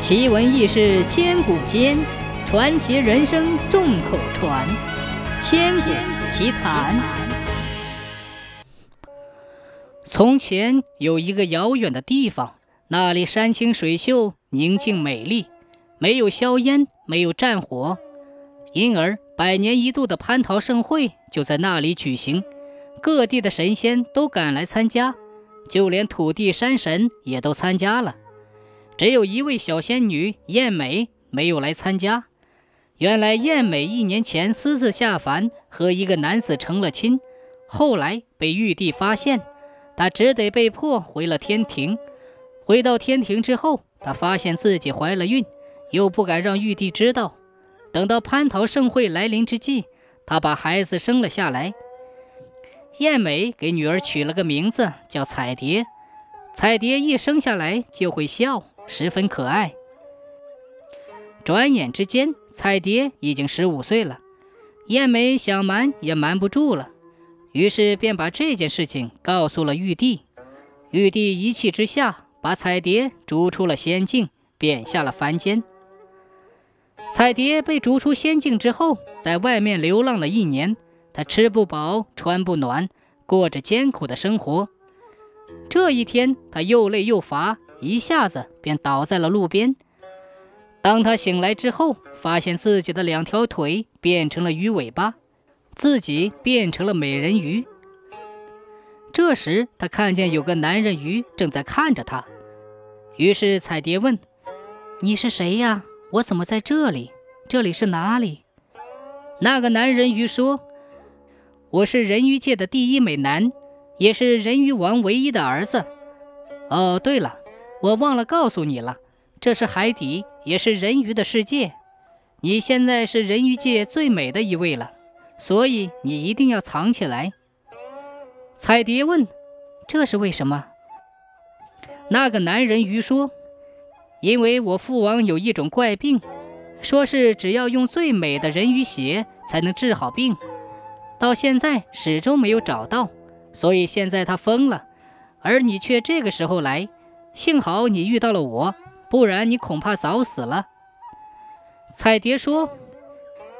奇闻异事千古间，传奇人生众口传。千古奇谈。从前有一个遥远的地方，那里山清水秀，宁静美丽，没有硝烟，没有战火，因而百年一度的蟠桃盛会就在那里举行，各地的神仙都赶来参加。就连土地山神也都参加了，只有一位小仙女燕美没有来参加。原来燕美一年前私自下凡，和一个男子成了亲，后来被玉帝发现，她只得被迫回了天庭。回到天庭之后，她发现自己怀了孕，又不敢让玉帝知道。等到蟠桃盛会来临之际，她把孩子生了下来。燕美给女儿取了个名字，叫彩蝶。彩蝶一生下来就会笑，十分可爱。转眼之间，彩蝶已经十五岁了。燕梅想瞒也瞒不住了，于是便把这件事情告诉了玉帝。玉帝一气之下，把彩蝶逐出了仙境，贬下了凡间。彩蝶被逐出仙境之后，在外面流浪了一年。她吃不饱，穿不暖，过着艰苦的生活。这一天，他又累又乏，一下子便倒在了路边。当他醒来之后，发现自己的两条腿变成了鱼尾巴，自己变成了美人鱼。这时，他看见有个男人鱼正在看着他，于是彩蝶问：“你是谁呀？我怎么在这里？这里是哪里？”那个男人鱼说。我是人鱼界的第一美男，也是人鱼王唯一的儿子。哦，对了，我忘了告诉你了，这是海底，也是人鱼的世界。你现在是人鱼界最美的一位了，所以你一定要藏起来。彩蝶问：“这是为什么？”那个男人鱼说：“因为我父王有一种怪病，说是只要用最美的人鱼血才能治好病。”到现在始终没有找到，所以现在他疯了，而你却这个时候来，幸好你遇到了我，不然你恐怕早死了。彩蝶说：“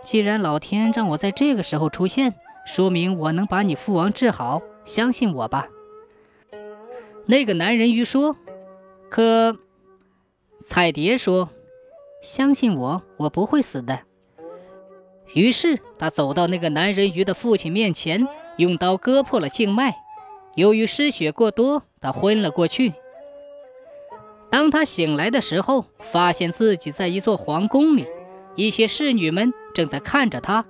既然老天让我在这个时候出现，说明我能把你父王治好，相信我吧。”那个男人鱼说：“可……”彩蝶说：“相信我，我不会死的。”于是他走到那个男人鱼的父亲面前，用刀割破了静脉。由于失血过多，他昏了过去。当他醒来的时候，发现自己在一座皇宫里，一些侍女们正在看着他。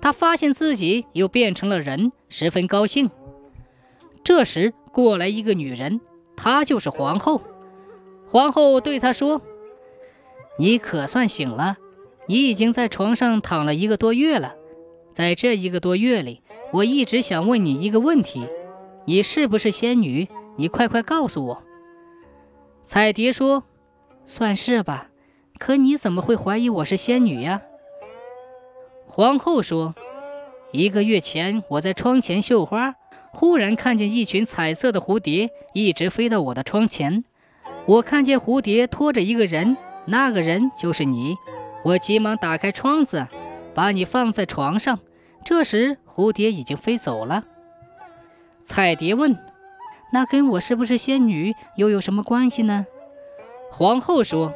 他发现自己又变成了人，十分高兴。这时过来一个女人，她就是皇后。皇后对他说：“你可算醒了。”你已经在床上躺了一个多月了，在这一个多月里，我一直想问你一个问题：你是不是仙女？你快快告诉我。彩蝶说：“算是吧，可你怎么会怀疑我是仙女呀？”皇后说：“一个月前，我在窗前绣花，忽然看见一群彩色的蝴蝶一直飞到我的窗前，我看见蝴蝶拖着一个人，那个人就是你。”我急忙打开窗子，把你放在床上。这时，蝴蝶已经飞走了。彩蝶问：“那跟我是不是仙女又有什么关系呢？”皇后说：“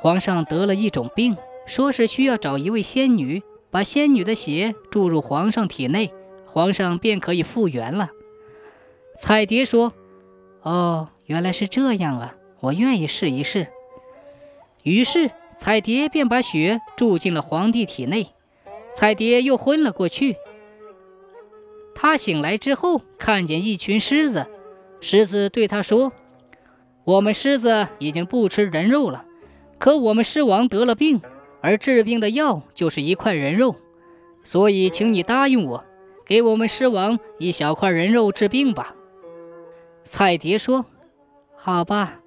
皇上得了一种病，说是需要找一位仙女，把仙女的血注入皇上体内，皇上便可以复原了。”彩蝶说：“哦，原来是这样啊，我愿意试一试。”于是。彩蝶便把血注进了皇帝体内，彩蝶又昏了过去。他醒来之后，看见一群狮子，狮子对他说：“我们狮子已经不吃人肉了，可我们狮王得了病，而治病的药就是一块人肉，所以请你答应我，给我们狮王一小块人肉治病吧。”彩蝶说：“好吧。”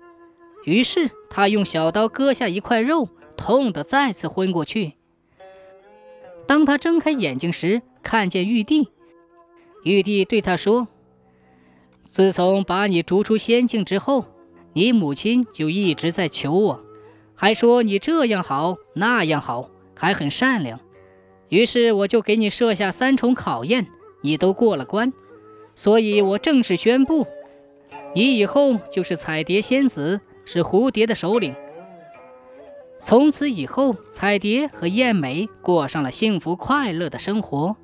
于是他用小刀割下一块肉。痛得再次昏过去。当他睁开眼睛时，看见玉帝。玉帝对他说：“自从把你逐出仙境之后，你母亲就一直在求我，还说你这样好那样好，还很善良。于是我就给你设下三重考验，你都过了关，所以我正式宣布，你以后就是彩蝶仙子，是蝴蝶的首领。从此以后，彩蝶和燕美过上了幸福快乐的生活。